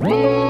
Whoa!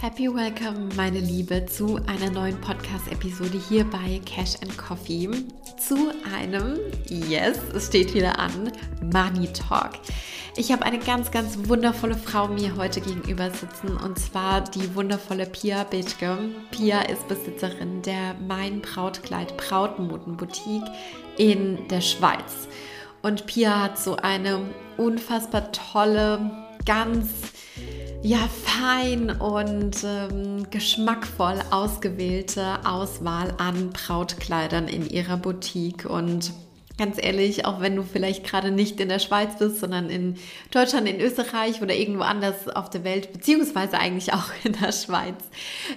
Happy Welcome, meine Liebe, zu einer neuen Podcast-Episode hier bei Cash and Coffee. Zu einem, yes, es steht wieder an, Money Talk. Ich habe eine ganz, ganz wundervolle Frau mir heute gegenüber sitzen und zwar die wundervolle Pia Bethke. Pia ist Besitzerin der Mein Brautkleid Brautmodenboutique in der Schweiz. Und Pia hat so eine unfassbar tolle, ganz ja, fein und ähm, geschmackvoll ausgewählte Auswahl an Brautkleidern in ihrer Boutique. Und ganz ehrlich, auch wenn du vielleicht gerade nicht in der Schweiz bist, sondern in Deutschland, in Österreich oder irgendwo anders auf der Welt, beziehungsweise eigentlich auch in der Schweiz,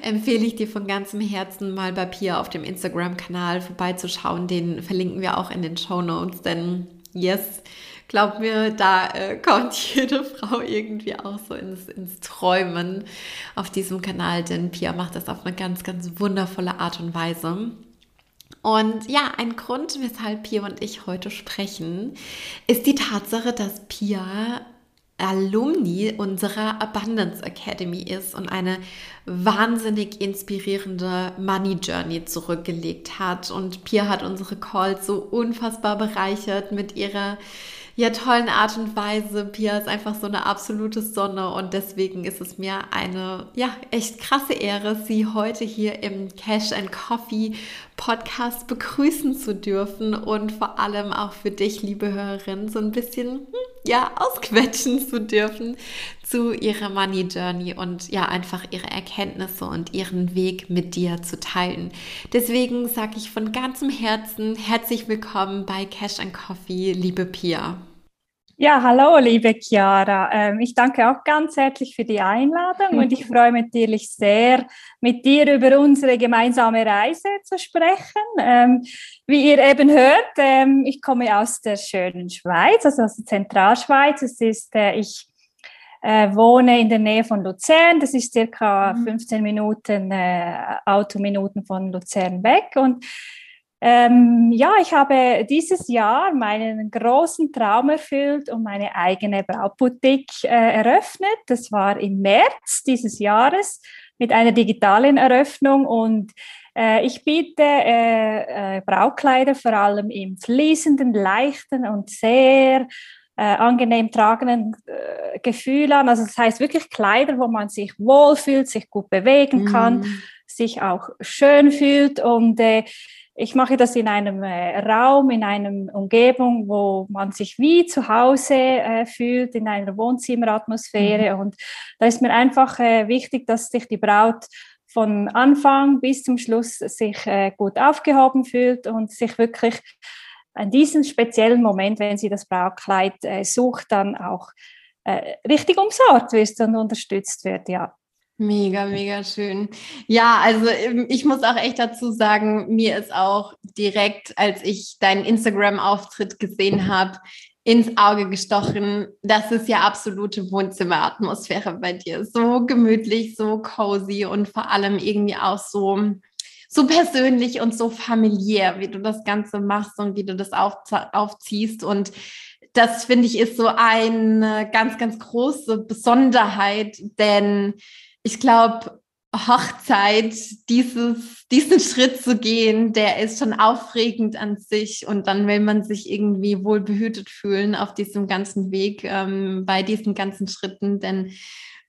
empfehle ich dir von ganzem Herzen mal bei Pia auf dem Instagram-Kanal vorbeizuschauen. Den verlinken wir auch in den Show Notes, denn yes, glaub mir, da äh, kommt jede Frau irgendwie auch so ins, ins Träumen auf diesem Kanal, denn Pia macht das auf eine ganz, ganz wundervolle Art und Weise. Und ja, ein Grund, weshalb Pia und ich heute sprechen, ist die Tatsache, dass Pia Alumni unserer Abundance Academy ist und eine wahnsinnig inspirierende Money Journey zurückgelegt hat. Und Pia hat unsere Calls so unfassbar bereichert mit ihrer ja, tollen Art und Weise. Pia ist einfach so eine absolute Sonne und deswegen ist es mir eine, ja, echt krasse Ehre, sie heute hier im Cash and Coffee Podcast begrüßen zu dürfen und vor allem auch für dich, liebe Hörerin, so ein bisschen, hm, ja, ausquetschen zu dürfen zu ihrer Money Journey und ja, einfach ihre Erkenntnisse und ihren Weg mit dir zu teilen. Deswegen sage ich von ganzem Herzen herzlich willkommen bei Cash and Coffee, liebe Pia. Ja, hallo, liebe Chiara. Ähm, ich danke auch ganz herzlich für die Einladung und ich freue mich natürlich sehr, mit dir über unsere gemeinsame Reise zu sprechen. Ähm, wie ihr eben hört, ähm, ich komme aus der schönen Schweiz, also aus der Zentralschweiz. Es ist, äh, ich äh, wohne in der Nähe von Luzern. Das ist circa 15 mhm. Minuten äh, Autominuten von Luzern weg. Und ähm, ja, ich habe dieses Jahr meinen großen Traum erfüllt und meine eigene Brautboutique äh, eröffnet. Das war im März dieses Jahres mit einer digitalen Eröffnung und äh, ich biete äh, äh Brautkleider vor allem im fließenden, leichten und sehr äh, angenehm tragenden äh, Gefühl an. Also das heißt wirklich Kleider, wo man sich wohlfühlt, sich gut bewegen kann, mm. sich auch schön fühlt und äh, ich mache das in einem äh, Raum, in einer Umgebung, wo man sich wie zu Hause äh, fühlt, in einer Wohnzimmeratmosphäre. Mhm. Und da ist mir einfach äh, wichtig, dass sich die Braut von Anfang bis zum Schluss sich äh, gut aufgehoben fühlt und sich wirklich an diesem speziellen Moment, wenn sie das Brautkleid äh, sucht, dann auch äh, richtig umsorgt wird und unterstützt wird. Ja. Mega, mega schön. Ja, also ähm, ich muss auch echt dazu sagen, mir ist auch direkt, als ich deinen Instagram-Auftritt gesehen habe, ins Auge gestochen. Das ist ja absolute Wohnzimmeratmosphäre bei dir. So gemütlich, so cozy und vor allem irgendwie auch so, so persönlich und so familiär, wie du das Ganze machst und wie du das auf, aufziehst. Und das finde ich ist so eine ganz, ganz große Besonderheit, denn ich glaube, Hochzeit, dieses, diesen Schritt zu gehen, der ist schon aufregend an sich. Und dann will man sich irgendwie wohl behütet fühlen auf diesem ganzen Weg, ähm, bei diesen ganzen Schritten, denn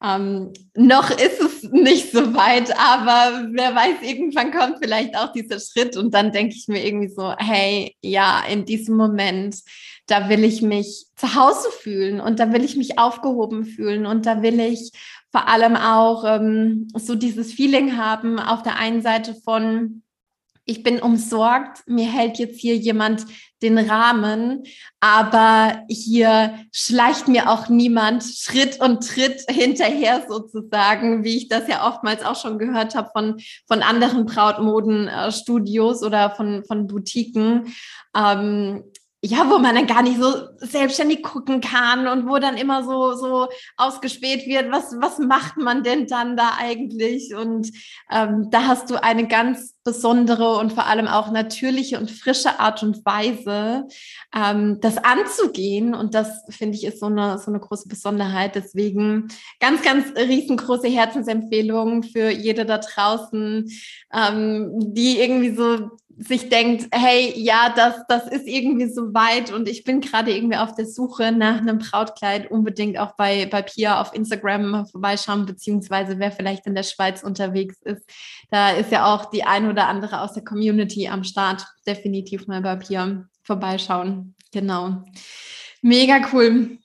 ähm, noch ist es nicht so weit, aber wer weiß, irgendwann kommt vielleicht auch dieser Schritt. Und dann denke ich mir irgendwie so, hey, ja, in diesem Moment, da will ich mich zu Hause fühlen und da will ich mich aufgehoben fühlen und da will ich vor allem auch ähm, so dieses Feeling haben auf der einen Seite von, ich bin umsorgt, mir hält jetzt hier jemand den Rahmen, aber hier schleicht mir auch niemand Schritt und Tritt hinterher sozusagen, wie ich das ja oftmals auch schon gehört habe von, von anderen Brautmodenstudios oder von, von Boutiquen. Ähm, ja, wo man dann gar nicht so selbstständig gucken kann und wo dann immer so, so ausgespäht wird, was, was macht man denn dann da eigentlich? Und ähm, da hast du eine ganz besondere und vor allem auch natürliche und frische Art und Weise, ähm, das anzugehen. Und das finde ich ist so eine, so eine große Besonderheit. Deswegen ganz, ganz riesengroße Herzensempfehlung für jede da draußen, ähm, die irgendwie so sich denkt, hey, ja, das, das ist irgendwie so weit und ich bin gerade irgendwie auf der Suche nach einem Brautkleid, unbedingt auch bei, bei Pia auf Instagram vorbeischauen, beziehungsweise wer vielleicht in der Schweiz unterwegs ist. Da ist ja auch die ein oder andere aus der Community am Start. Definitiv mal bei Pia vorbeischauen. Genau. Mega cool.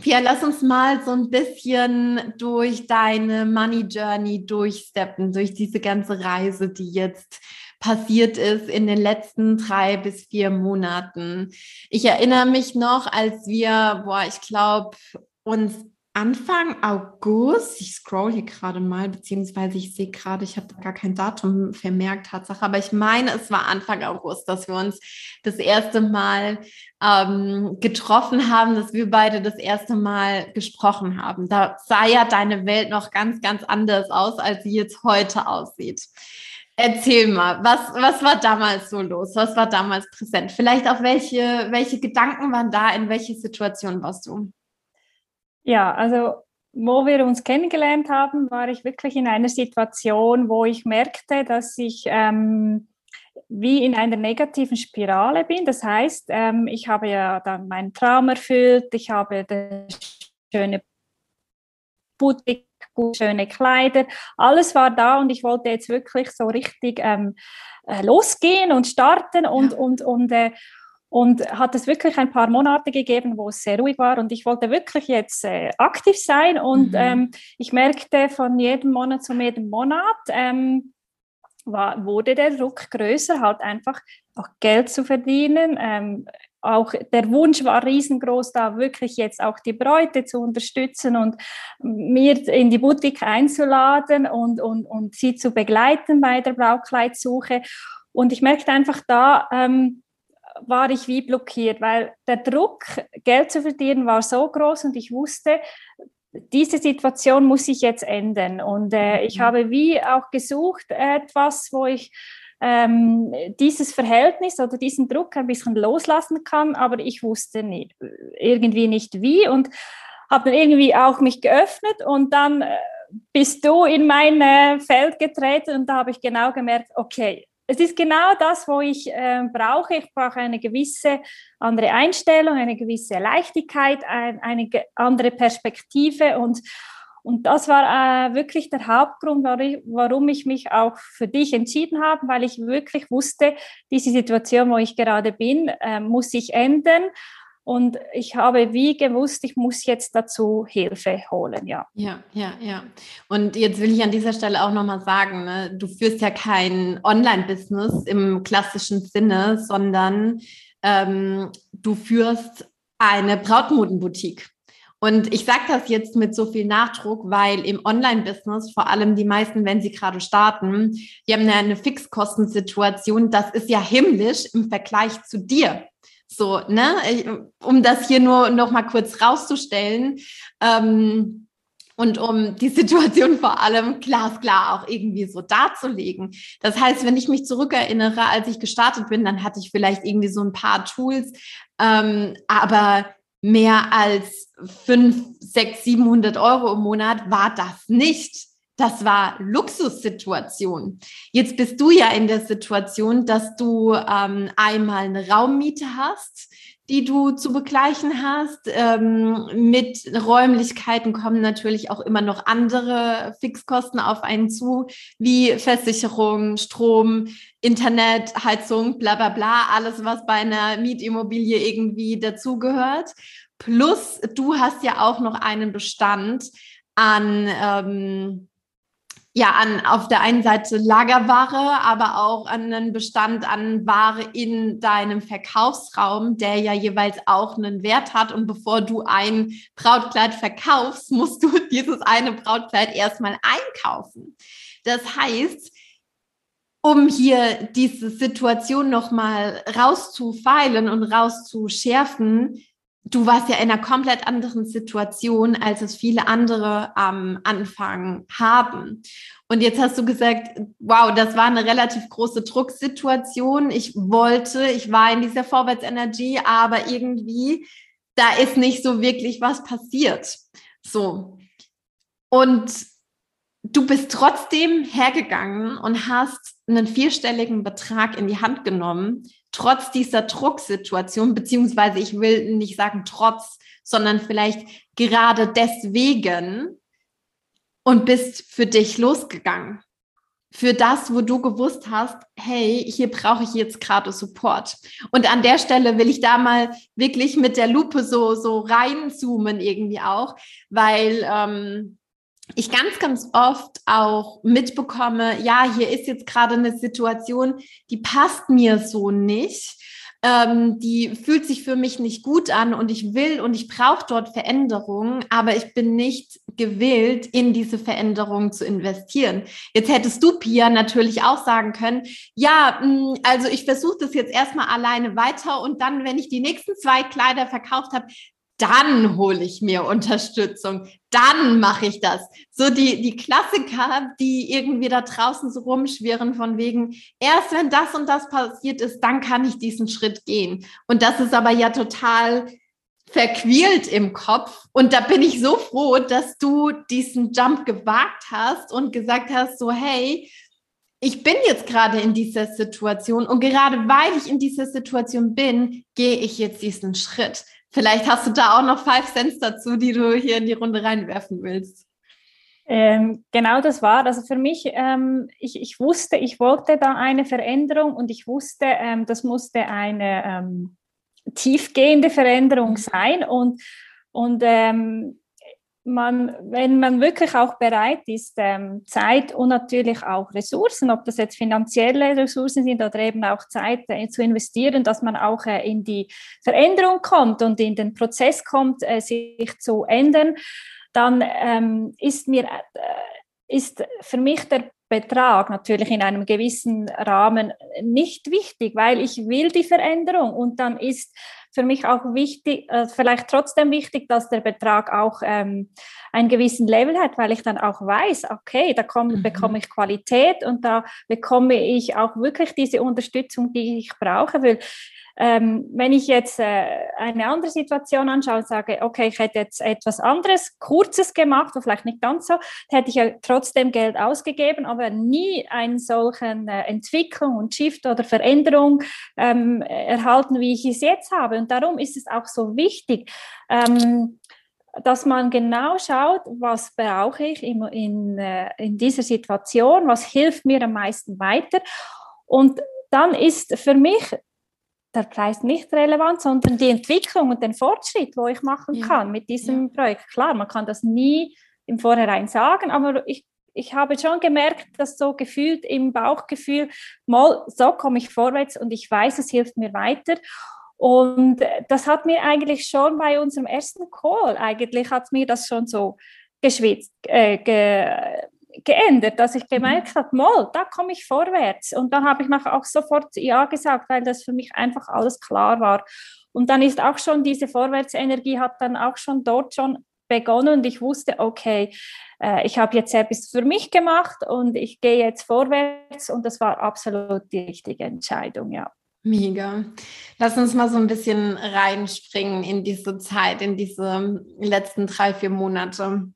Pia, lass uns mal so ein bisschen durch deine Money Journey durchsteppen, durch diese ganze Reise, die jetzt passiert ist in den letzten drei bis vier Monaten. Ich erinnere mich noch, als wir, boah, ich glaube, uns Anfang August, ich scroll hier gerade mal, beziehungsweise ich sehe gerade, ich habe gar kein Datum vermerkt, Tatsache, aber ich meine, es war Anfang August, dass wir uns das erste Mal ähm, getroffen haben, dass wir beide das erste Mal gesprochen haben. Da sah ja deine Welt noch ganz, ganz anders aus, als sie jetzt heute aussieht. Erzähl mal, was, was war damals so los? Was war damals präsent? Vielleicht auch welche, welche Gedanken waren da? In welche Situation warst du? Ja, also wo wir uns kennengelernt haben, war ich wirklich in einer Situation, wo ich merkte, dass ich ähm, wie in einer negativen Spirale bin. Das heißt, ähm, ich habe ja dann meinen Traum erfüllt, ich habe das schöne Boutique schöne Kleider, alles war da und ich wollte jetzt wirklich so richtig ähm, äh, losgehen und starten und, ja. und, und, äh, und hat es wirklich ein paar Monate gegeben, wo es sehr ruhig war und ich wollte wirklich jetzt äh, aktiv sein und mhm. ähm, ich merkte von jedem Monat zu jedem Monat, ähm, war, wurde der Druck größer, halt einfach auch Geld zu verdienen, ähm, auch der Wunsch war riesengroß, da wirklich jetzt auch die Bräute zu unterstützen und mir in die Boutique einzuladen und, und, und sie zu begleiten bei der Braukleidsuche. Und ich merkte einfach da, ähm, war ich wie blockiert, weil der Druck, Geld zu verdienen, war so groß und ich wusste, diese Situation muss ich jetzt ändern. Und äh, ich mhm. habe wie auch gesucht etwas, wo ich ähm, dieses Verhältnis oder diesen Druck ein bisschen loslassen kann, aber ich wusste nicht, irgendwie nicht wie und habe dann irgendwie auch mich geöffnet und dann äh, bist du in mein äh, Feld getreten und da habe ich genau gemerkt, okay, es ist genau das, wo ich äh, brauche. Ich brauche eine gewisse andere Einstellung, eine gewisse Leichtigkeit, ein, eine andere Perspektive und und das war äh, wirklich der Hauptgrund, warum ich mich auch für dich entschieden habe, weil ich wirklich wusste, diese Situation, wo ich gerade bin, äh, muss sich ändern. Und ich habe wie gewusst, ich muss jetzt dazu Hilfe holen, ja. Ja, ja, ja. Und jetzt will ich an dieser Stelle auch nochmal sagen, ne, du führst ja kein Online-Business im klassischen Sinne, sondern ähm, du führst eine Brautmodenboutique. Und ich sage das jetzt mit so viel Nachdruck, weil im Online-Business, vor allem die meisten, wenn sie gerade starten, die haben eine Fixkostensituation, das ist ja himmlisch im Vergleich zu dir. So, ne, um das hier nur noch mal kurz rauszustellen. Ähm, und um die Situation vor allem glasklar auch irgendwie so darzulegen. Das heißt, wenn ich mich zurückerinnere, als ich gestartet bin, dann hatte ich vielleicht irgendwie so ein paar Tools, ähm, aber mehr als 5, 6, 700 Euro im Monat war das nicht. Das war Luxussituation. Jetzt bist du ja in der Situation, dass du ähm, einmal eine Raummiete hast, die du zu begleichen hast. Ähm, mit Räumlichkeiten kommen natürlich auch immer noch andere Fixkosten auf einen zu, wie Versicherung, Strom, Internet, Heizung, bla bla bla, alles, was bei einer Mietimmobilie irgendwie dazugehört. Plus, du hast ja auch noch einen Bestand an ähm, ja, an auf der einen Seite Lagerware, aber auch an einen Bestand an Ware in deinem Verkaufsraum, der ja jeweils auch einen Wert hat. Und bevor du ein Brautkleid verkaufst, musst du dieses eine Brautkleid erstmal einkaufen. Das heißt, um hier diese Situation nochmal rauszufeilen und rauszuschärfen, du warst ja in einer komplett anderen Situation, als es viele andere am Anfang haben. Und jetzt hast du gesagt, wow, das war eine relativ große Drucksituation. Ich wollte, ich war in dieser Vorwärtsenergie, aber irgendwie, da ist nicht so wirklich was passiert. So. Und du bist trotzdem hergegangen und hast einen vierstelligen Betrag in die Hand genommen, trotz dieser Drucksituation, beziehungsweise ich will nicht sagen trotz, sondern vielleicht gerade deswegen und bist für dich losgegangen. Für das, wo du gewusst hast, hey, hier brauche ich jetzt gerade Support. Und an der Stelle will ich da mal wirklich mit der Lupe so, so reinzoomen irgendwie auch, weil ähm, ich ganz, ganz oft auch mitbekomme, ja, hier ist jetzt gerade eine Situation, die passt mir so nicht. Ähm, die fühlt sich für mich nicht gut an und ich will und ich brauche dort Veränderungen, aber ich bin nicht gewillt, in diese Veränderungen zu investieren. Jetzt hättest du, Pia, natürlich auch sagen können, ja, mm, also ich versuche das jetzt erstmal alleine weiter und dann, wenn ich die nächsten zwei Kleider verkauft habe, dann hole ich mir Unterstützung, dann mache ich das. So die, die Klassiker, die irgendwie da draußen so rumschwirren von wegen, erst wenn das und das passiert ist, dann kann ich diesen Schritt gehen. Und das ist aber ja total verquält im Kopf. Und da bin ich so froh, dass du diesen Jump gewagt hast und gesagt hast, so, hey, ich bin jetzt gerade in dieser Situation und gerade weil ich in dieser Situation bin, gehe ich jetzt diesen Schritt. Vielleicht hast du da auch noch Five Cents dazu, die du hier in die Runde reinwerfen willst. Ähm, genau das war. Also für mich, ähm, ich, ich wusste, ich wollte da eine Veränderung und ich wusste, ähm, das musste eine ähm, tiefgehende Veränderung sein. Und, und ähm, man, wenn man wirklich auch bereit ist, ähm, Zeit und natürlich auch Ressourcen, ob das jetzt finanzielle Ressourcen sind oder eben auch Zeit äh, zu investieren, dass man auch äh, in die Veränderung kommt und in den Prozess kommt, äh, sich zu ändern, dann ähm, ist mir äh, ist für mich der Betrag natürlich in einem gewissen Rahmen nicht wichtig, weil ich will die Veränderung und dann ist für mich auch wichtig, äh, vielleicht trotzdem wichtig, dass der Betrag auch ähm, einen gewissen Level hat, weil ich dann auch weiß, okay, da komm, mhm. bekomme ich Qualität und da bekomme ich auch wirklich diese Unterstützung, die ich brauche, weil ähm, wenn ich jetzt äh, eine andere Situation anschaue und sage, okay, ich hätte jetzt etwas anderes, Kurzes gemacht, oder vielleicht nicht ganz so, hätte ich ja trotzdem Geld ausgegeben, aber nie einen solchen äh, Entwicklung und Shift oder Veränderung ähm, erhalten, wie ich es jetzt habe. Und darum ist es auch so wichtig, ähm, dass man genau schaut, was brauche ich in, in, äh, in dieser Situation, was hilft mir am meisten weiter. Und dann ist für mich der Preis nicht relevant, sondern die Entwicklung und den Fortschritt, wo ich machen ja. kann mit diesem ja. Projekt. Klar, man kann das nie im Vorhinein sagen, aber ich, ich habe schon gemerkt, dass so gefühlt im Bauchgefühl, mal so komme ich vorwärts und ich weiß, es hilft mir weiter. Und das hat mir eigentlich schon bei unserem ersten Call, eigentlich hat mir das schon so geschwitzt, äh, ge, geändert, dass ich gemerkt mhm. habe, mal, da komme ich vorwärts. Und dann habe ich nachher auch sofort Ja gesagt, weil das für mich einfach alles klar war. Und dann ist auch schon diese Vorwärtsenergie hat dann auch schon dort schon begonnen und ich wusste, okay, äh, ich habe jetzt etwas für mich gemacht und ich gehe jetzt vorwärts und das war absolut die richtige Entscheidung, ja. Mega. Lass uns mal so ein bisschen reinspringen in diese Zeit, in diese letzten drei, vier Monate.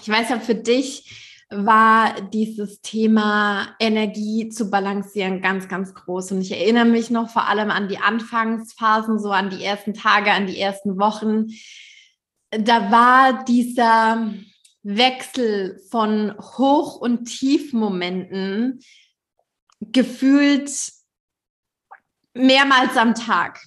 Ich weiß ja für dich, war dieses Thema Energie zu balancieren ganz, ganz groß. Und ich erinnere mich noch vor allem an die Anfangsphasen, so an die ersten Tage, an die ersten Wochen. Da war dieser Wechsel von Hoch- und Tiefmomenten gefühlt mehrmals am Tag.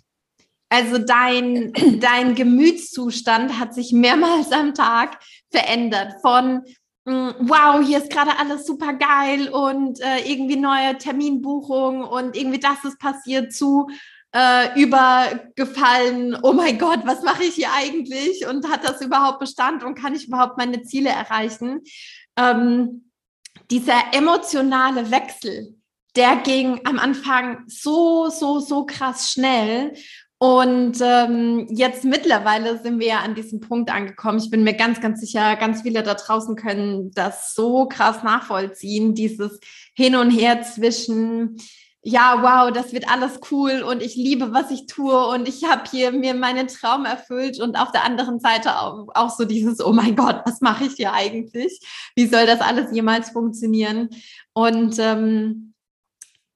Also dein, dein Gemütszustand hat sich mehrmals am Tag verändert von wow, hier ist gerade alles super geil und äh, irgendwie neue Terminbuchung und irgendwie das ist passiert zu äh, übergefallen, oh mein Gott, was mache ich hier eigentlich und hat das überhaupt Bestand und kann ich überhaupt meine Ziele erreichen? Ähm, dieser emotionale Wechsel, der ging am Anfang so, so, so krass schnell. Und ähm, jetzt mittlerweile sind wir ja an diesem Punkt angekommen. Ich bin mir ganz, ganz sicher, ganz viele da draußen können das so krass nachvollziehen, dieses Hin und Her zwischen, ja, wow, das wird alles cool und ich liebe, was ich tue und ich habe hier mir meinen Traum erfüllt und auf der anderen Seite auch, auch so dieses, oh mein Gott, was mache ich hier eigentlich? Wie soll das alles jemals funktionieren? Und ähm,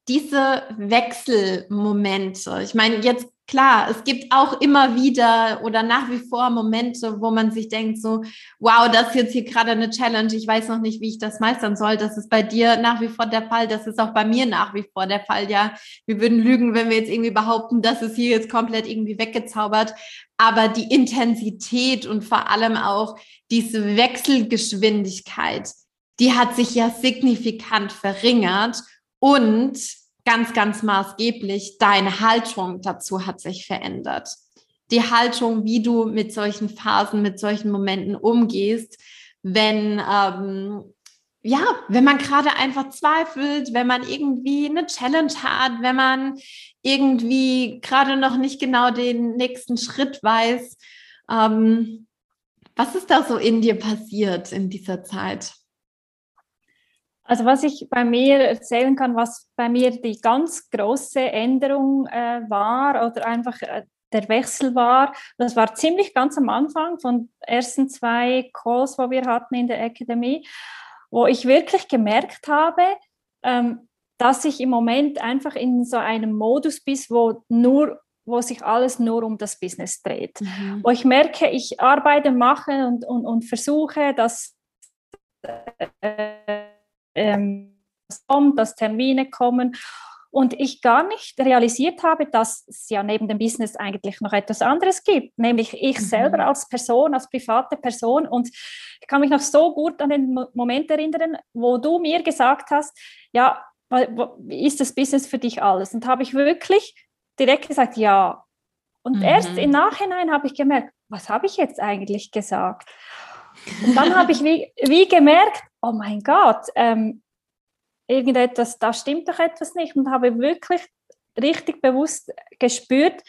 diese Wechselmomente, ich meine, jetzt klar, es gibt auch immer wieder oder nach wie vor Momente, wo man sich denkt, so, wow, das ist jetzt hier gerade eine Challenge, ich weiß noch nicht, wie ich das meistern soll. Das ist bei dir nach wie vor der Fall, das ist auch bei mir nach wie vor der Fall. Ja, wir würden lügen, wenn wir jetzt irgendwie behaupten, das ist hier jetzt komplett irgendwie weggezaubert. Aber die Intensität und vor allem auch diese Wechselgeschwindigkeit, die hat sich ja signifikant verringert und ganz, ganz maßgeblich, deine Haltung dazu hat sich verändert. Die Haltung, wie du mit solchen Phasen, mit solchen Momenten umgehst, wenn, ähm, ja, wenn man gerade einfach zweifelt, wenn man irgendwie eine Challenge hat, wenn man irgendwie gerade noch nicht genau den nächsten Schritt weiß. Ähm, was ist da so in dir passiert in dieser Zeit? Also was ich bei mir erzählen kann, was bei mir die ganz große Änderung äh, war oder einfach äh, der Wechsel war, das war ziemlich ganz am Anfang von ersten zwei Calls, wo wir hatten in der Akademie, wo ich wirklich gemerkt habe, ähm, dass ich im Moment einfach in so einem Modus bin, wo nur wo sich alles nur um das Business dreht. Mhm. Wo ich merke, ich arbeite, mache und, und, und versuche, dass äh, ähm, kommt, dass Termine kommen und ich gar nicht realisiert habe, dass es ja neben dem Business eigentlich noch etwas anderes gibt, nämlich ich mhm. selber als Person, als private Person. Und ich kann mich noch so gut an den Moment erinnern, wo du mir gesagt hast, ja, ist das Business für dich alles? Und habe ich wirklich direkt gesagt, ja. Und mhm. erst im Nachhinein habe ich gemerkt, was habe ich jetzt eigentlich gesagt? Und dann habe ich wie, wie gemerkt, oh mein Gott, ähm, irgendetwas, da stimmt doch etwas nicht und habe wirklich richtig bewusst gespürt,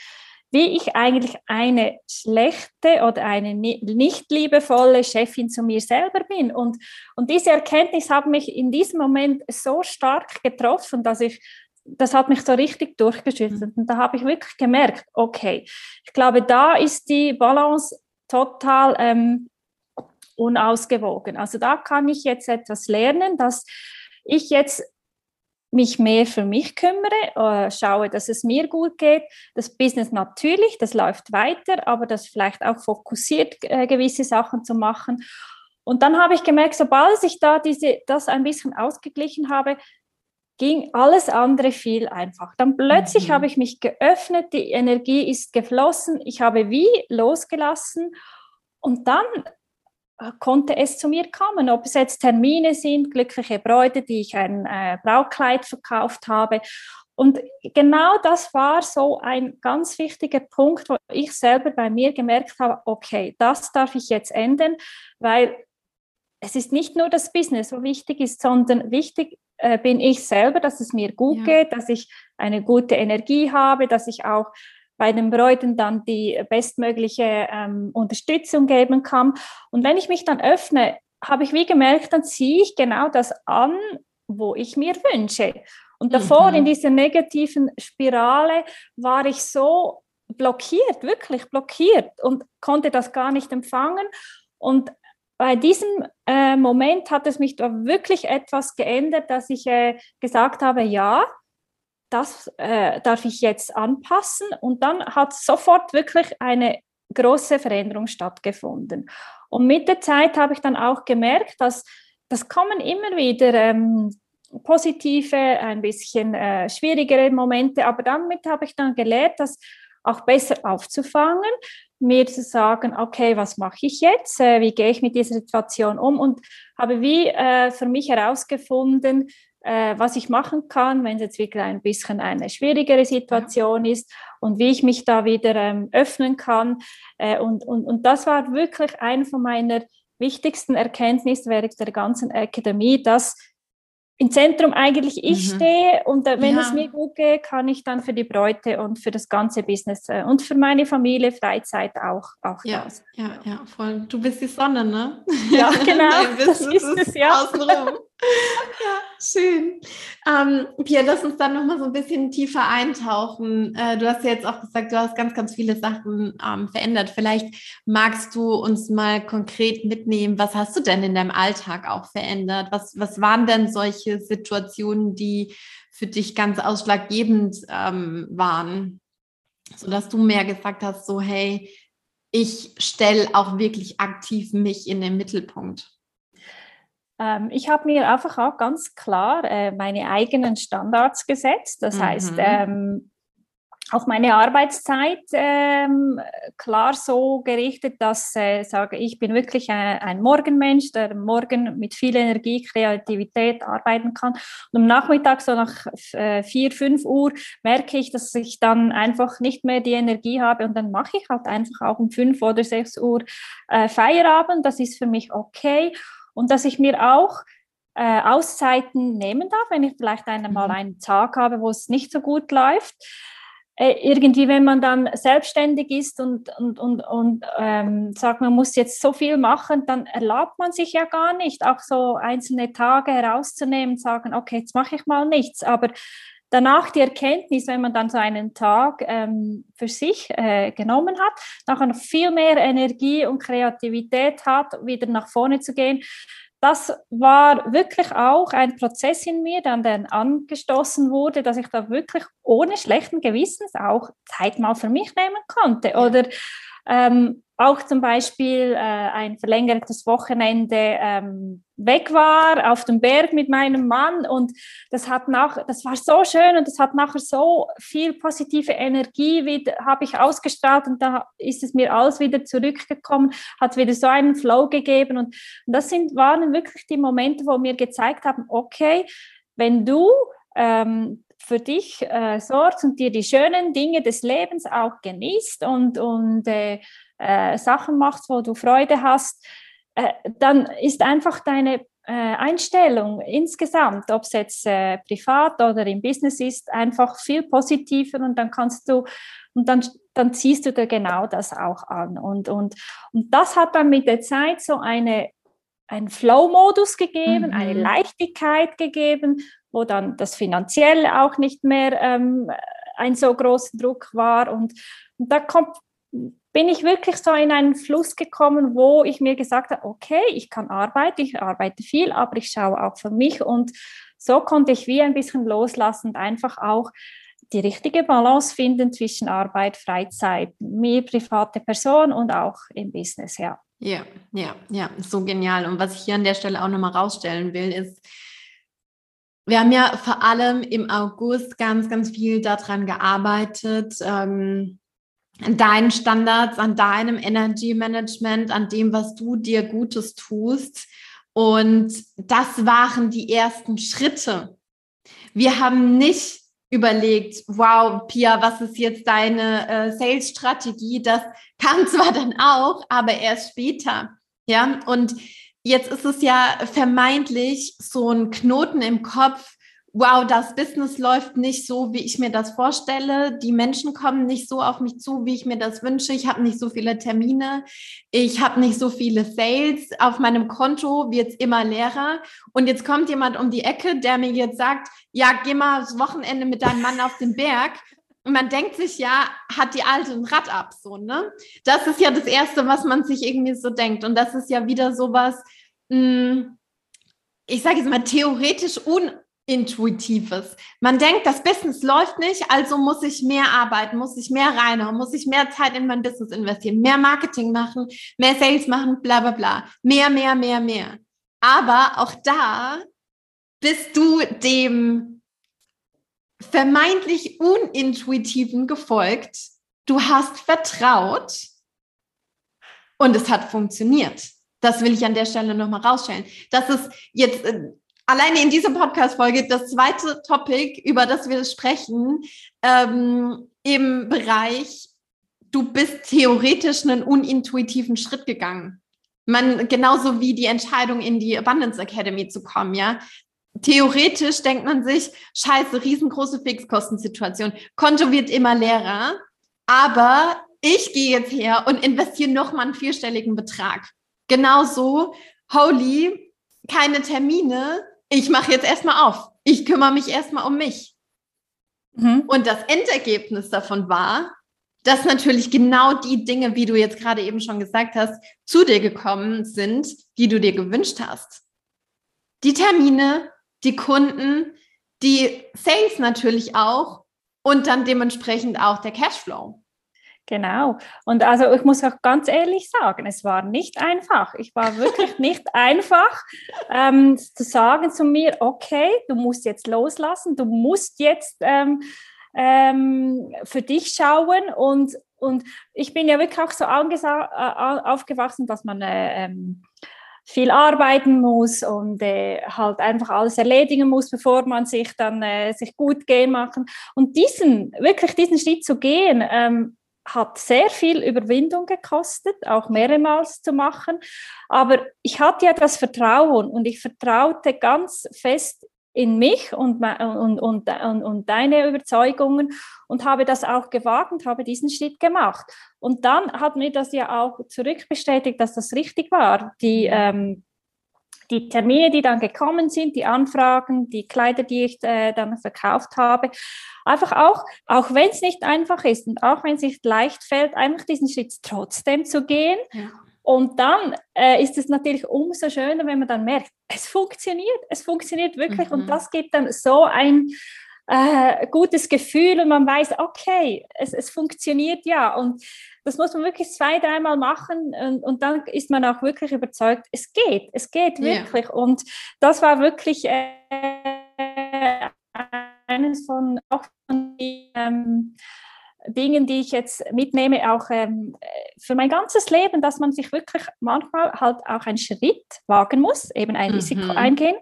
wie ich eigentlich eine schlechte oder eine nicht liebevolle Chefin zu mir selber bin. Und, und diese Erkenntnis hat mich in diesem Moment so stark getroffen, dass ich, das hat mich so richtig durchgeschüttelt. Und da habe ich wirklich gemerkt, okay, ich glaube, da ist die Balance total ähm, unausgewogen. Also da kann ich jetzt etwas lernen, dass ich jetzt mich mehr für mich kümmere, äh, schaue, dass es mir gut geht. Das Business natürlich, das läuft weiter, aber das vielleicht auch fokussiert, äh, gewisse Sachen zu machen. Und dann habe ich gemerkt, sobald ich da diese, das ein bisschen ausgeglichen habe, ging alles andere viel einfach. Dann plötzlich mhm. habe ich mich geöffnet, die Energie ist geflossen, ich habe wie losgelassen und dann konnte es zu mir kommen, ob es jetzt Termine sind, glückliche Bräute, die ich ein äh, Braukleid verkauft habe. Und genau das war so ein ganz wichtiger Punkt, wo ich selber bei mir gemerkt habe, okay, das darf ich jetzt ändern, weil es ist nicht nur das Business, wo wichtig ist, sondern wichtig äh, bin ich selber, dass es mir gut ja. geht, dass ich eine gute Energie habe, dass ich auch bei den Bräuten dann die bestmögliche ähm, Unterstützung geben kann. Und wenn ich mich dann öffne, habe ich wie gemerkt, dann ziehe ich genau das an, wo ich mir wünsche. Und davor mhm. in dieser negativen Spirale war ich so blockiert, wirklich blockiert und konnte das gar nicht empfangen. Und bei diesem äh, Moment hat es mich da wirklich etwas geändert, dass ich äh, gesagt habe, ja, das äh, darf ich jetzt anpassen. Und dann hat sofort wirklich eine große Veränderung stattgefunden. Und mit der Zeit habe ich dann auch gemerkt, dass das kommen immer wieder ähm, positive, ein bisschen äh, schwierigere Momente, aber damit habe ich dann gelernt, das auch besser aufzufangen. mir zu sagen, okay, was mache ich jetzt? Äh, wie gehe ich mit dieser Situation um? Und habe wie äh, für mich herausgefunden, äh, was ich machen kann, wenn es jetzt wirklich ein bisschen eine schwierigere Situation ja. ist und wie ich mich da wieder ähm, öffnen kann. Äh, und, und, und das war wirklich eine von meiner wichtigsten Erkenntnissen während der ganzen Akademie, dass im Zentrum eigentlich ich mhm. stehe und äh, wenn ja. es mir gut geht, kann ich dann für die Bräute und für das ganze Business äh, und für meine Familie, Freizeit auch, auch ja, da sein. Ja, ja, voll. Du bist die Sonne, ne? Ja, genau. das ist es, ja. Außenrum. Ja, schön. Ähm, Pia, lass uns dann nochmal so ein bisschen tiefer eintauchen. Äh, du hast ja jetzt auch gesagt, du hast ganz, ganz viele Sachen ähm, verändert. Vielleicht magst du uns mal konkret mitnehmen, was hast du denn in deinem Alltag auch verändert? Was, was waren denn solche Situationen, die für dich ganz ausschlaggebend ähm, waren? Sodass du mehr gesagt hast, so hey, ich stelle auch wirklich aktiv mich in den Mittelpunkt. Ähm, ich habe mir einfach auch ganz klar äh, meine eigenen Standards gesetzt. Das mhm. heißt, ähm, auf meine Arbeitszeit ähm, klar so gerichtet, dass äh, sage ich bin wirklich ein, ein, Morgenmensch, der morgen mit viel Energie, Kreativität arbeiten kann. Und am Nachmittag so nach äh, vier, fünf Uhr merke ich, dass ich dann einfach nicht mehr die Energie habe und dann mache ich halt einfach auch um fünf oder sechs Uhr äh, Feierabend. Das ist für mich okay und dass ich mir auch äh, Auszeiten nehmen darf, wenn ich vielleicht einmal mhm. einen Tag habe, wo es nicht so gut läuft. Äh, irgendwie, wenn man dann selbstständig ist und, und, und, und ähm, sagt, man muss jetzt so viel machen, dann erlaubt man sich ja gar nicht, auch so einzelne Tage herauszunehmen, sagen, okay, jetzt mache ich mal nichts. Aber danach die Erkenntnis, wenn man dann so einen Tag ähm, für sich äh, genommen hat, nachher noch viel mehr Energie und Kreativität hat, wieder nach vorne zu gehen. Das war wirklich auch ein Prozess in mir, dann, dann angestoßen wurde, dass ich da wirklich ohne schlechten Gewissens auch Zeit mal für mich nehmen konnte. Oder ähm, auch zum Beispiel äh, ein verlängertes Wochenende ähm, weg war auf dem Berg mit meinem Mann und das hat nach, das war so schön und das hat nachher so viel positive Energie wieder habe ich ausgestrahlt und da ist es mir alles wieder zurückgekommen, hat wieder so einen Flow gegeben und, und das sind waren wirklich die Momente, wo mir gezeigt haben, okay, wenn du ähm, für dich äh, sorgst und dir die schönen Dinge des Lebens auch genießt und, und äh, äh, Sachen machst, wo du Freude hast, äh, dann ist einfach deine äh, Einstellung insgesamt, ob es jetzt äh, privat oder im Business ist, einfach viel positiver und dann kannst du und dann, dann ziehst du dir genau das auch an. Und, und, und das hat dann mit der Zeit so eine, einen Flow-Modus gegeben, mhm. eine Leichtigkeit gegeben, wo dann das Finanzielle auch nicht mehr ähm, ein so großer Druck war. Und, und da kommt bin ich wirklich so in einen Fluss gekommen, wo ich mir gesagt habe, okay, ich kann arbeiten, ich arbeite viel, aber ich schaue auch für mich und so konnte ich wie ein bisschen loslassen und einfach auch die richtige Balance finden zwischen Arbeit, Freizeit, mir private Person und auch im Business, ja. Ja, ja, ja, so genial. Und was ich hier an der Stelle auch nochmal rausstellen will, ist, wir haben ja vor allem im August ganz, ganz viel daran gearbeitet, ähm, an deinen Standards, an deinem Energy Management, an dem, was du dir Gutes tust. Und das waren die ersten Schritte. Wir haben nicht überlegt, wow, Pia, was ist jetzt deine äh, Sales-Strategie? Das kam zwar dann auch, aber erst später. Ja, und jetzt ist es ja vermeintlich so ein Knoten im Kopf, wow, das Business läuft nicht so, wie ich mir das vorstelle. Die Menschen kommen nicht so auf mich zu, wie ich mir das wünsche. Ich habe nicht so viele Termine. Ich habe nicht so viele Sales. Auf meinem Konto wird es immer leerer. Und jetzt kommt jemand um die Ecke, der mir jetzt sagt, ja, geh mal das Wochenende mit deinem Mann auf den Berg. Man denkt sich ja, hat die Alte ein Rad ab, so, ne? Das ist ja das Erste, was man sich irgendwie so denkt. Und das ist ja wieder sowas, mh, hm, ich sage jetzt mal, theoretisch un Intuitives. Man denkt, das Business läuft nicht, also muss ich mehr arbeiten, muss ich mehr reinhauen, muss ich mehr Zeit in mein Business investieren, mehr Marketing machen, mehr Sales machen, bla bla bla. Mehr, mehr, mehr, mehr. Aber auch da bist du dem vermeintlich unintuitiven gefolgt. Du hast vertraut Und es hat funktioniert. Das will ich an der Stelle nochmal rausstellen. Das ist jetzt äh, alleine in dieser Podcast-Folge das zweite Topic, über das wir sprechen, ähm, im Bereich, du bist theoretisch einen unintuitiven Schritt gegangen. Man, genauso wie die Entscheidung, in die Abundance Academy zu kommen, ja. Theoretisch denkt man sich, scheiße, riesengroße Fixkostensituation. Konto wird immer leerer, aber ich gehe jetzt her und investiere nochmal einen vierstelligen Betrag. Genauso, holy, keine Termine, ich mache jetzt erstmal auf. Ich kümmere mich erstmal um mich. Mhm. Und das Endergebnis davon war, dass natürlich genau die Dinge, wie du jetzt gerade eben schon gesagt hast, zu dir gekommen sind, die du dir gewünscht hast. Die Termine, die Kunden, die Sales natürlich auch und dann dementsprechend auch der Cashflow. Genau. Und also ich muss auch ganz ehrlich sagen, es war nicht einfach. Ich war wirklich nicht einfach ähm, zu sagen zu mir, okay, du musst jetzt loslassen, du musst jetzt ähm, ähm, für dich schauen und und ich bin ja wirklich auch so äh, aufgewachsen, dass man äh, ähm, viel arbeiten muss und äh, halt einfach alles erledigen muss, bevor man sich dann äh, sich gut gehen machen. Und diesen, wirklich diesen Schritt zu gehen, ähm, hat sehr viel Überwindung gekostet, auch mehrmals zu machen. Aber ich hatte ja das Vertrauen und ich vertraute ganz fest in mich und, und, und, und, und deine Überzeugungen und habe das auch gewagt und habe diesen Schritt gemacht. Und dann hat mir das ja auch zurückbestätigt, dass das richtig war. Die, mhm. ähm, die Termine, die dann gekommen sind, die Anfragen, die Kleider, die ich äh, dann verkauft habe. Einfach auch, auch wenn es nicht einfach ist und auch wenn es nicht leicht fällt, einfach diesen Schritt trotzdem zu gehen. Ja. Und dann äh, ist es natürlich umso schöner, wenn man dann merkt, es funktioniert, es funktioniert wirklich. Mhm. Und das gibt dann so ein äh, gutes Gefühl und man weiß, okay, es, es funktioniert ja. Und das muss man wirklich zwei, dreimal machen und, und dann ist man auch wirklich überzeugt, es geht, es geht wirklich. Ja. Und das war wirklich äh, eines von, auch von den ähm, Dingen, die ich jetzt mitnehme, auch ähm, für mein ganzes Leben, dass man sich wirklich manchmal halt auch einen Schritt wagen muss, eben ein mhm. Risiko eingehen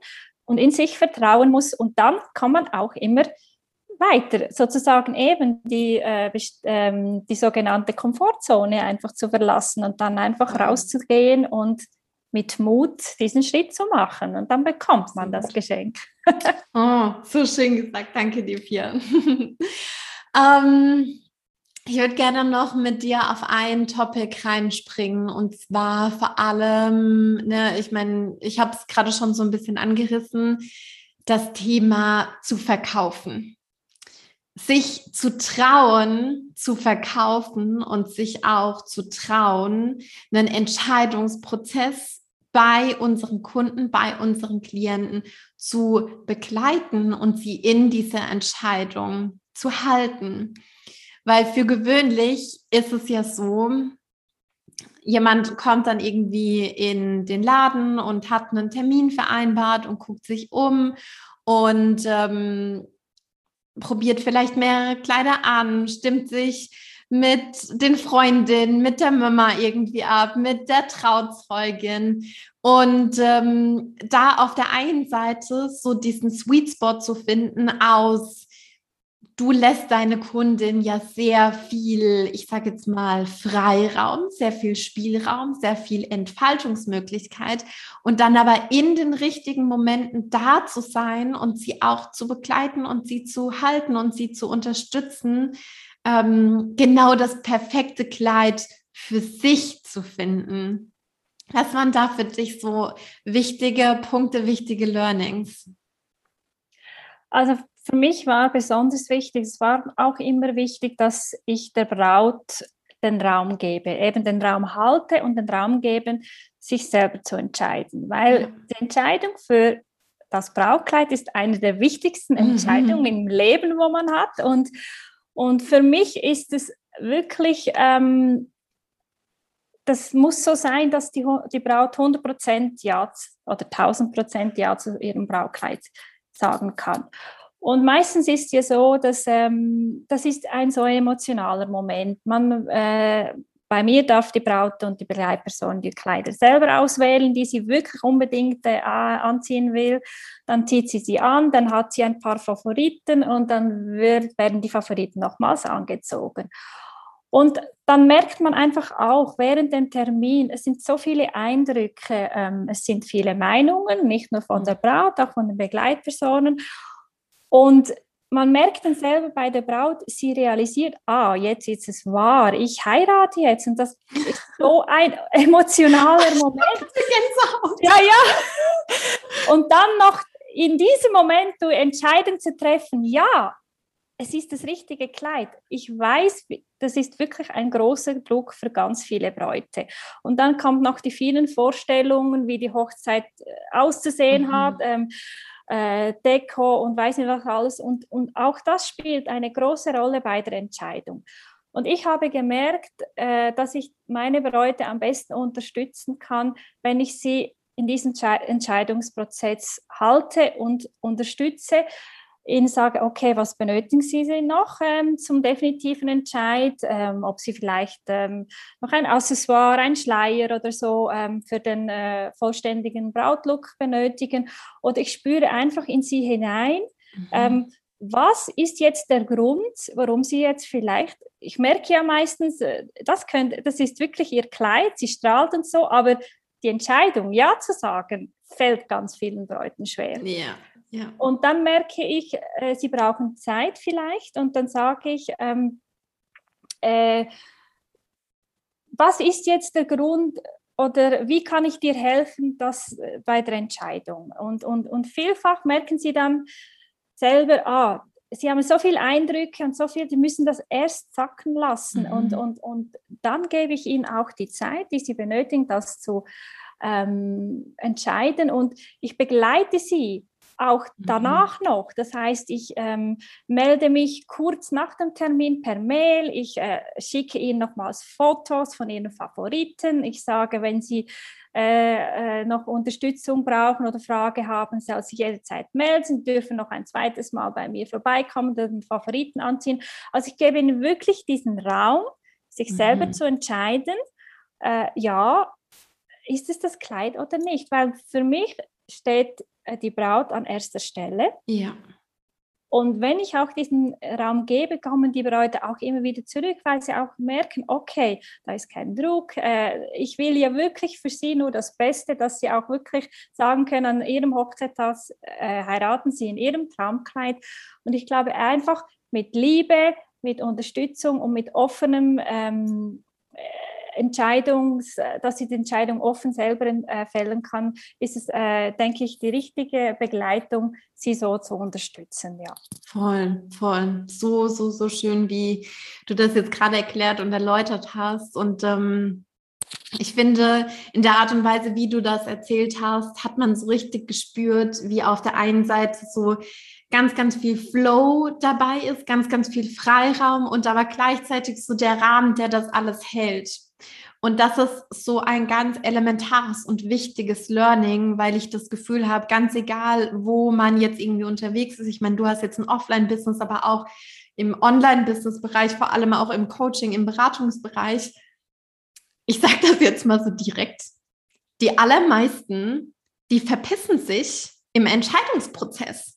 und in sich vertrauen muss. Und dann kann man auch immer weiter, sozusagen eben die, äh, ähm, die sogenannte Komfortzone einfach zu verlassen und dann einfach mhm. rauszugehen und mit Mut diesen Schritt zu machen. Und dann bekommt man das Geschenk. oh, so schön gesagt. Danke dir, Pia. ähm, ich würde gerne noch mit dir auf ein Topic reinspringen und zwar vor allem, ne, ich meine, ich habe es gerade schon so ein bisschen angerissen, das Thema zu verkaufen sich zu trauen, zu verkaufen und sich auch zu trauen, einen Entscheidungsprozess bei unseren Kunden, bei unseren Klienten zu begleiten und sie in dieser Entscheidung zu halten. Weil für gewöhnlich ist es ja so, jemand kommt dann irgendwie in den Laden und hat einen Termin vereinbart und guckt sich um und ähm, probiert vielleicht mehrere Kleider an, stimmt sich mit den Freundinnen, mit der Mama irgendwie ab, mit der Trauzeugin. Und ähm, da auf der einen Seite so diesen Sweet Spot zu finden aus du lässt deine Kundin ja sehr viel, ich sage jetzt mal, Freiraum, sehr viel Spielraum, sehr viel Entfaltungsmöglichkeit und dann aber in den richtigen Momenten da zu sein und sie auch zu begleiten und sie zu halten und sie zu unterstützen, ähm, genau das perfekte Kleid für sich zu finden. Was waren da für dich so wichtige Punkte, wichtige Learnings? Also für mich war besonders wichtig, es war auch immer wichtig, dass ich der Braut den Raum gebe, eben den Raum halte und den Raum geben, sich selber zu entscheiden. Weil ja. die Entscheidung für das Brautkleid ist eine der wichtigsten mhm. Entscheidungen mhm. im Leben, wo man hat. Und, und für mich ist es wirklich, ähm, das muss so sein, dass die, die Braut 100% Ja oder 1000% Ja zu ihrem Brautkleid sagen kann. Und meistens ist es ja so, dass ähm, das ist ein so emotionaler Moment. Man, äh, bei mir darf die Braut und die Begleitperson die Kleider selber auswählen, die sie wirklich unbedingt äh, anziehen will. Dann zieht sie sie an, dann hat sie ein paar Favoriten und dann wird, werden die Favoriten nochmals angezogen. Und dann merkt man einfach auch während dem Termin, es sind so viele Eindrücke, ähm, es sind viele Meinungen, nicht nur von der Braut, auch von den Begleitpersonen. Und man merkt dann selber bei der Braut, sie realisiert, ah, jetzt ist es wahr, ich heirate jetzt. Und das ist so ein emotionaler Moment. ja, ja. Und dann noch in diesem Moment du entscheiden zu treffen, ja, es ist das richtige Kleid. Ich weiß, das ist wirklich ein großer Druck für ganz viele Bräute. Und dann kommt noch die vielen Vorstellungen, wie die Hochzeit äh, auszusehen mhm. hat. Ähm, äh, Deko und weiß nicht was alles. Und, und auch das spielt eine große Rolle bei der Entscheidung. Und ich habe gemerkt, äh, dass ich meine Bräute am besten unterstützen kann, wenn ich sie in diesem Entscheidungsprozess halte und unterstütze, ihnen sage, okay, was benötigen Sie noch ähm, zum definitiven Entscheid, ähm, ob Sie vielleicht ähm, noch ein Accessoire, ein Schleier oder so ähm, für den äh, vollständigen Brautlook benötigen. Oder ich spüre einfach in Sie hinein, mhm. Ähm, was ist jetzt der Grund, warum Sie jetzt vielleicht, ich merke ja meistens, äh, das, könnt, das ist wirklich Ihr Kleid, Sie strahlt und so, aber die Entscheidung, Ja zu sagen, fällt ganz vielen Leuten schwer. Ja. Ja. Und dann merke ich, äh, sie brauchen Zeit vielleicht und dann sage ich, ähm, äh, was ist jetzt der Grund oder wie kann ich dir helfen dass, äh, bei der Entscheidung? Und, und, und vielfach merken sie dann selber, ah, sie haben so viele Eindrücke und so viel, sie müssen das erst sacken lassen. Mhm. Und, und, und dann gebe ich ihnen auch die Zeit, die sie benötigen, das zu ähm, entscheiden. Und ich begleite sie auch mhm. danach mhm. noch. Das heißt, ich ähm, melde mich kurz nach dem Termin per Mail, ich äh, schicke Ihnen nochmals Fotos von Ihren Favoriten. Ich sage, wenn Sie äh, äh, noch Unterstützung brauchen oder Frage haben, soll sich jederzeit melden. Sie dürfen noch ein zweites Mal bei mir vorbeikommen, den Favoriten anziehen. Also ich gebe Ihnen wirklich diesen Raum, sich mhm. selber zu entscheiden, äh, ja, ist es das Kleid oder nicht? Weil für mich steht äh, die Braut an erster Stelle. Ja. Und wenn ich auch diesen Raum gebe, kommen die Bräute auch immer wieder zurück, weil sie auch merken, okay, da ist kein Druck. Äh, ich will ja wirklich für sie nur das Beste, dass sie auch wirklich sagen können, an ihrem Hochzeittag äh, heiraten sie in ihrem Traumkleid. Und ich glaube einfach mit Liebe, mit Unterstützung und mit offenem ähm, Entscheidungs, dass sie die Entscheidung offen selber äh, fällen kann, ist es, äh, denke ich, die richtige Begleitung, sie so zu unterstützen, ja. Voll, voll. So, so, so schön, wie du das jetzt gerade erklärt und erläutert hast. Und ähm, ich finde, in der Art und Weise, wie du das erzählt hast, hat man so richtig gespürt, wie auf der einen Seite so ganz, ganz viel Flow dabei ist, ganz, ganz viel Freiraum und aber gleichzeitig so der Rahmen, der das alles hält. Und das ist so ein ganz elementares und wichtiges Learning, weil ich das Gefühl habe, ganz egal, wo man jetzt irgendwie unterwegs ist, ich meine, du hast jetzt ein Offline-Business, aber auch im Online-Business-Bereich, vor allem auch im Coaching, im Beratungsbereich. Ich sage das jetzt mal so direkt. Die allermeisten, die verpissen sich im Entscheidungsprozess.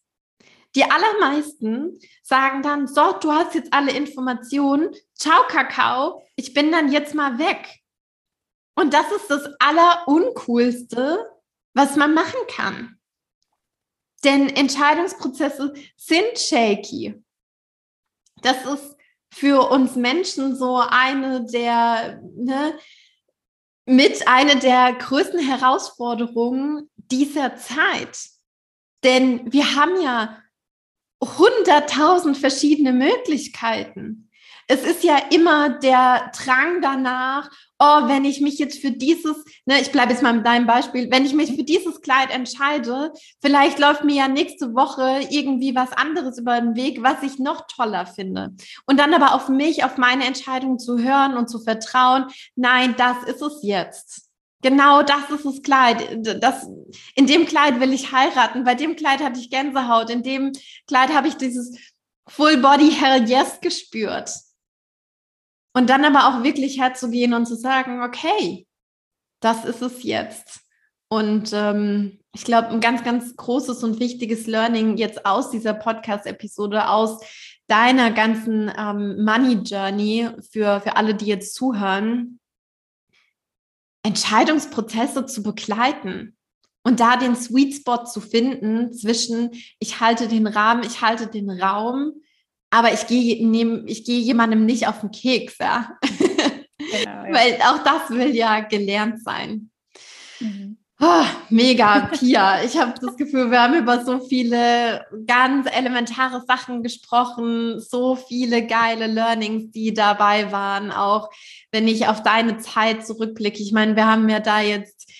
Die allermeisten sagen dann, so, du hast jetzt alle Informationen, ciao Kakao, ich bin dann jetzt mal weg. Und das ist das Alleruncoolste, was man machen kann. Denn Entscheidungsprozesse sind shaky. Das ist für uns Menschen so eine der, ne, mit eine der größten Herausforderungen dieser Zeit. Denn wir haben ja hunderttausend verschiedene Möglichkeiten. Es ist ja immer der Drang danach, oh, wenn ich mich jetzt für dieses, ne, ich bleibe jetzt mal mit deinem Beispiel, wenn ich mich für dieses Kleid entscheide, vielleicht läuft mir ja nächste Woche irgendwie was anderes über den Weg, was ich noch toller finde. Und dann aber auf mich, auf meine Entscheidung zu hören und zu vertrauen, nein, das ist es jetzt. Genau das ist das Kleid. Das, in dem Kleid will ich heiraten. Bei dem Kleid hatte ich Gänsehaut. In dem Kleid habe ich dieses Full Body Hell Yes gespürt. Und dann aber auch wirklich herzugehen und zu sagen, okay, das ist es jetzt. Und ähm, ich glaube, ein ganz, ganz großes und wichtiges Learning jetzt aus dieser Podcast-Episode, aus deiner ganzen ähm, Money Journey für, für alle, die jetzt zuhören, Entscheidungsprozesse zu begleiten und da den Sweet Spot zu finden zwischen, ich halte den Rahmen, ich halte den Raum, aber ich gehe nehm, ich gehe jemandem nicht auf den Keks, ja. Genau, ja. Weil auch das will ja gelernt sein. Mhm. Oh, mega, Pia. Ich habe das Gefühl, wir haben über so viele ganz elementare Sachen gesprochen, so viele geile Learnings, die dabei waren, auch wenn ich auf deine Zeit zurückblicke. Ich meine, wir haben ja da jetzt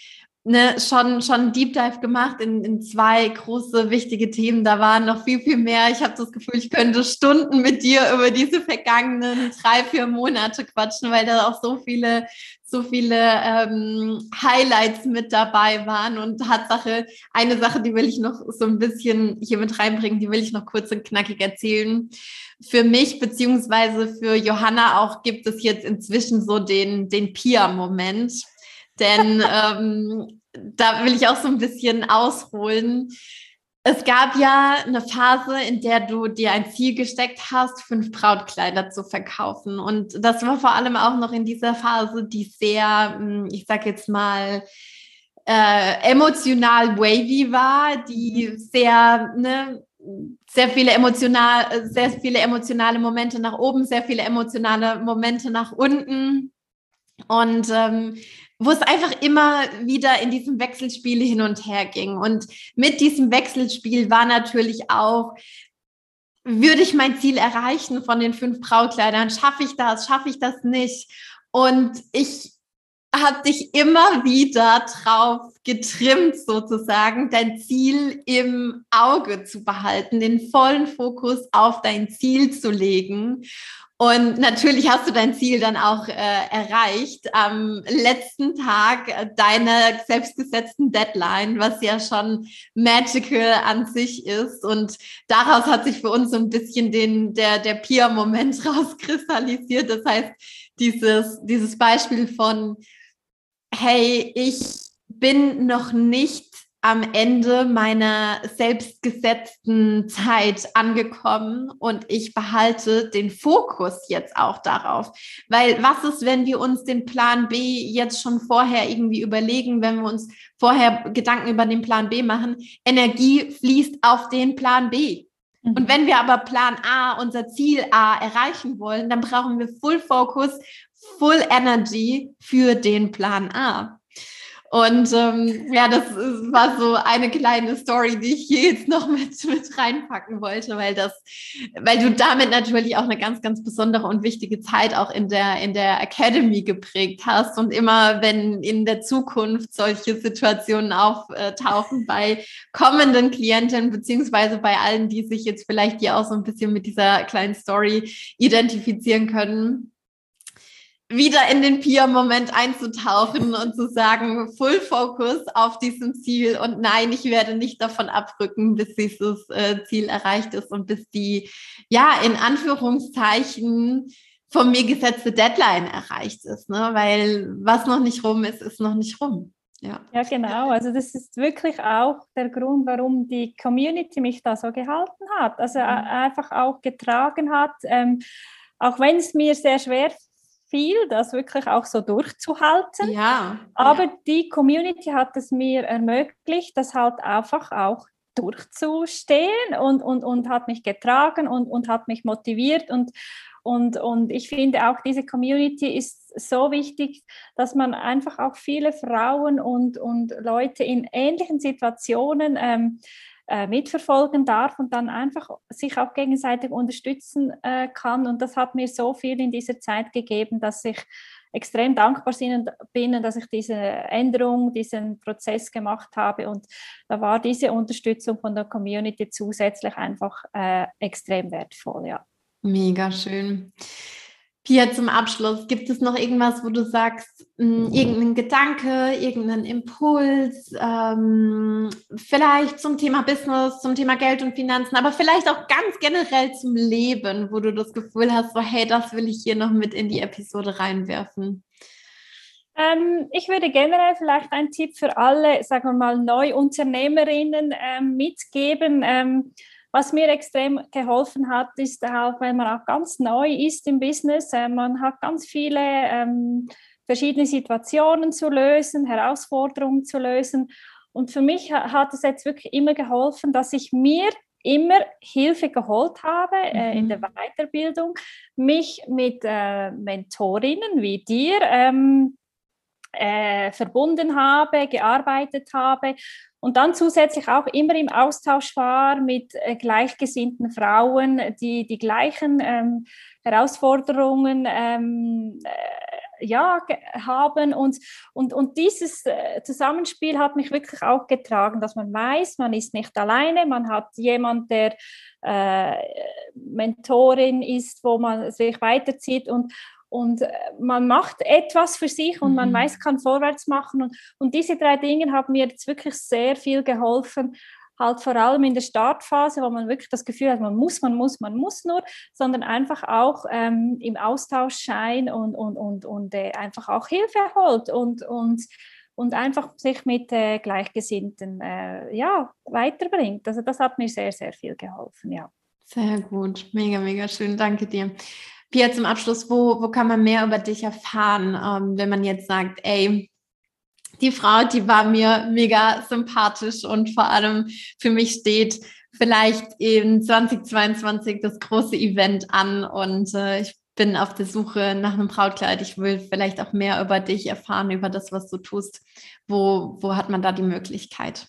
ne, schon, schon Deep Dive gemacht in, in zwei große, wichtige Themen. Da waren noch viel, viel mehr. Ich habe das Gefühl, ich könnte Stunden mit dir über diese vergangenen drei, vier Monate quatschen, weil da auch so viele so viele ähm, Highlights mit dabei waren. Und Tatsache, eine Sache, die will ich noch so ein bisschen hier mit reinbringen, die will ich noch kurz und knackig erzählen. Für mich beziehungsweise für Johanna auch gibt es jetzt inzwischen so den, den Pia-Moment. Denn ähm, da will ich auch so ein bisschen ausholen. Es gab ja eine Phase, in der du dir ein Ziel gesteckt hast, fünf Brautkleider zu verkaufen. Und das war vor allem auch noch in dieser Phase, die sehr, hm, ich sag jetzt mal, äh, emotional wavy war, die sehr, ne, sehr viele emotional, sehr viele emotionale Momente nach oben, sehr viele emotionale Momente nach unten. Und ähm, wo es einfach immer wieder in diesem Wechselspiel hin und her ging. Und mit diesem Wechselspiel war natürlich auch, würde ich mein Ziel erreichen von den fünf Brautkleidern? Schaffe ich das? Schaffe ich das nicht? Und ich habe dich immer wieder drauf getrimmt, sozusagen, dein Ziel im Auge zu behalten, den vollen Fokus auf dein Ziel zu legen. Und natürlich hast du dein Ziel dann auch äh, erreicht am letzten Tag deiner selbstgesetzten Deadline, was ja schon magical an sich ist. Und daraus hat sich für uns so ein bisschen den, der, der Peer-Moment rauskristallisiert. Das heißt, dieses, dieses Beispiel von, hey, ich bin noch nicht am Ende meiner selbstgesetzten Zeit angekommen und ich behalte den Fokus jetzt auch darauf. Weil was ist, wenn wir uns den Plan B jetzt schon vorher irgendwie überlegen, wenn wir uns vorher Gedanken über den Plan B machen? Energie fließt auf den Plan B. Mhm. Und wenn wir aber Plan A, unser Ziel A erreichen wollen, dann brauchen wir Full Focus, Full Energy für den Plan A. Und ähm, ja, das war so eine kleine Story, die ich hier jetzt noch mit, mit reinpacken wollte, weil das, weil du damit natürlich auch eine ganz, ganz besondere und wichtige Zeit auch in der, in der Academy geprägt hast. Und immer, wenn in der Zukunft solche Situationen auftauchen bei kommenden Klienten, beziehungsweise bei allen, die sich jetzt vielleicht hier auch so ein bisschen mit dieser kleinen Story identifizieren können, wieder in den Pia-Moment einzutauchen und zu sagen, Full Focus auf diesem Ziel und nein, ich werde nicht davon abrücken, bis dieses äh, Ziel erreicht ist und bis die, ja, in Anführungszeichen von mir gesetzte Deadline erreicht ist, ne? weil was noch nicht rum ist, ist noch nicht rum. Ja. ja, genau. Also das ist wirklich auch der Grund, warum die Community mich da so gehalten hat. Also mhm. einfach auch getragen hat. Ähm, auch wenn es mir sehr schwer viel, das wirklich auch so durchzuhalten. Ja. Aber ja. die Community hat es mir ermöglicht, das halt einfach auch durchzustehen und, und, und hat mich getragen und, und hat mich motiviert und, und, und ich finde auch diese Community ist so wichtig, dass man einfach auch viele Frauen und, und Leute in ähnlichen Situationen ähm, äh, mitverfolgen darf und dann einfach sich auch gegenseitig unterstützen äh, kann. Und das hat mir so viel in dieser Zeit gegeben, dass ich extrem dankbar bin, dass ich diese Änderung, diesen Prozess gemacht habe. Und da war diese Unterstützung von der Community zusätzlich einfach äh, extrem wertvoll, ja. Mega schön. Pia, zum Abschluss, gibt es noch irgendwas, wo du sagst, mh, hm, irgendein Gedanke, irgendeinen Impuls, ähm, vielleicht zum Thema Business, zum Thema Geld und Finanzen, aber vielleicht auch ganz generell zum Leben, wo du das Gefühl hast, so hey, das will ich hier noch mit in die Episode reinwerfen? Ähm, ich würde generell vielleicht einen Tipp für alle, sagen wir mal, Neuunternehmerinnen ähm, mitgeben. Was mir extrem geholfen hat, ist auch, wenn man auch ganz neu ist im Business, äh, man hat ganz viele ähm, verschiedene Situationen zu lösen, Herausforderungen zu lösen. Und für mich hat es jetzt wirklich immer geholfen, dass ich mir immer Hilfe geholt habe äh, in der mhm. Weiterbildung, mich mit äh, Mentorinnen wie dir ähm, äh, verbunden habe, gearbeitet habe und dann zusätzlich auch immer im Austausch war mit äh, gleichgesinnten Frauen, die die gleichen ähm, Herausforderungen ähm, äh, ja, haben. Und, und, und dieses äh, Zusammenspiel hat mich wirklich auch getragen, dass man weiß, man ist nicht alleine, man hat jemand, der äh, Mentorin ist, wo man sich weiterzieht und, und äh, man macht etwas für sich und man mhm. weiß, kann vorwärts machen. Und, und diese drei Dinge haben mir jetzt wirklich sehr viel geholfen, halt vor allem in der Startphase, wo man wirklich das Gefühl hat, man muss, man muss, man muss nur, sondern einfach auch ähm, im Austausch sein und, und, und, und äh, einfach auch Hilfe holt und, und, und einfach sich mit äh, Gleichgesinnten äh, ja, weiterbringt. Also das hat mir sehr, sehr viel geholfen, ja. Sehr gut, mega, mega schön, danke dir. Pia, zum Abschluss, wo, wo kann man mehr über dich erfahren, ähm, wenn man jetzt sagt, ey, die Frau, die war mir mega sympathisch und vor allem für mich steht vielleicht in 2022 das große Event an und äh, ich bin auf der Suche nach einem Brautkleid. Ich will vielleicht auch mehr über dich erfahren, über das, was du tust. Wo, wo hat man da die Möglichkeit?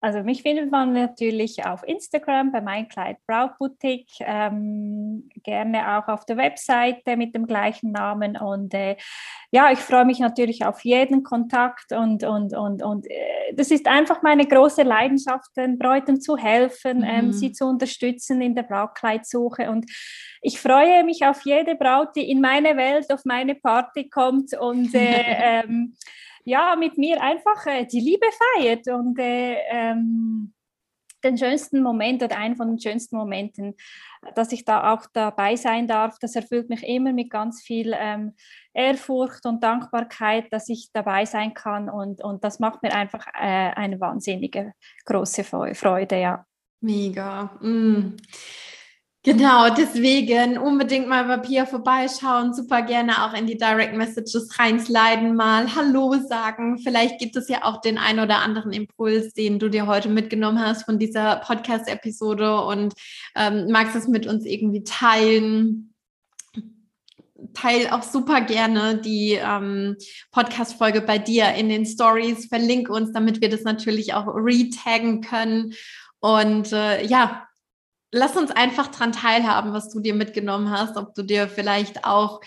Also mich findet man natürlich auf Instagram bei Mein Kleid Brautboutique, ähm, gerne auch auf der Webseite mit dem gleichen Namen und äh, ja, ich freue mich natürlich auf jeden Kontakt und, und, und, und äh, das ist einfach meine große Leidenschaft, den Bräuten zu helfen, ähm, mhm. ähm, sie zu unterstützen in der Brautkleidsuche und ich freue mich auf jede Braut, die in meine Welt, auf meine Party kommt und äh, ähm, ja, mit mir einfach äh, die Liebe feiert und äh, ähm, den schönsten Moment oder einen von den schönsten Momenten, dass ich da auch dabei sein darf, das erfüllt mich immer mit ganz viel ähm, Ehrfurcht und Dankbarkeit, dass ich dabei sein kann und, und das macht mir einfach äh, eine wahnsinnige große Freude, ja. Mega. Mm. Genau, deswegen unbedingt mal bei Pia vorbeischauen, super gerne auch in die Direct Messages reinsliden, mal Hallo sagen. Vielleicht gibt es ja auch den ein oder anderen Impuls, den du dir heute mitgenommen hast von dieser Podcast-Episode und ähm, magst es mit uns irgendwie teilen. Teil auch super gerne die ähm, Podcast-Folge bei dir in den Stories. Verlink uns, damit wir das natürlich auch retaggen können. Und äh, ja, lass uns einfach dran teilhaben, was du dir mitgenommen hast, ob du dir vielleicht auch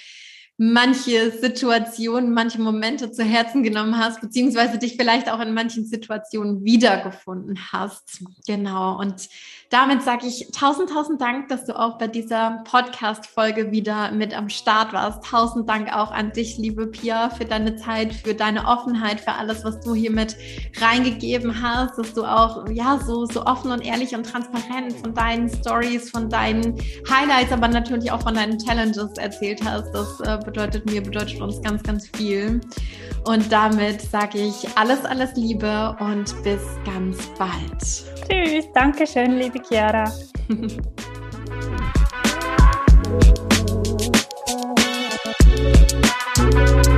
manche Situationen, manche Momente zu Herzen genommen hast, beziehungsweise dich vielleicht auch in manchen Situationen wiedergefunden hast. Genau. Und damit sage ich tausend, tausend Dank, dass du auch bei dieser Podcast-Folge wieder mit am Start warst. Tausend Dank auch an dich, liebe Pia, für deine Zeit, für deine Offenheit, für alles, was du hier mit reingegeben hast, dass du auch, ja, so, so offen und ehrlich und transparent von deinen Stories, von deinen Highlights, aber natürlich auch von deinen Challenges erzählt hast. Das äh, bedeutet mir, bedeutet uns ganz, ganz viel. Und damit sage ich alles, alles Liebe und bis ganz bald. Tschüss, danke schön, liebe Kiara.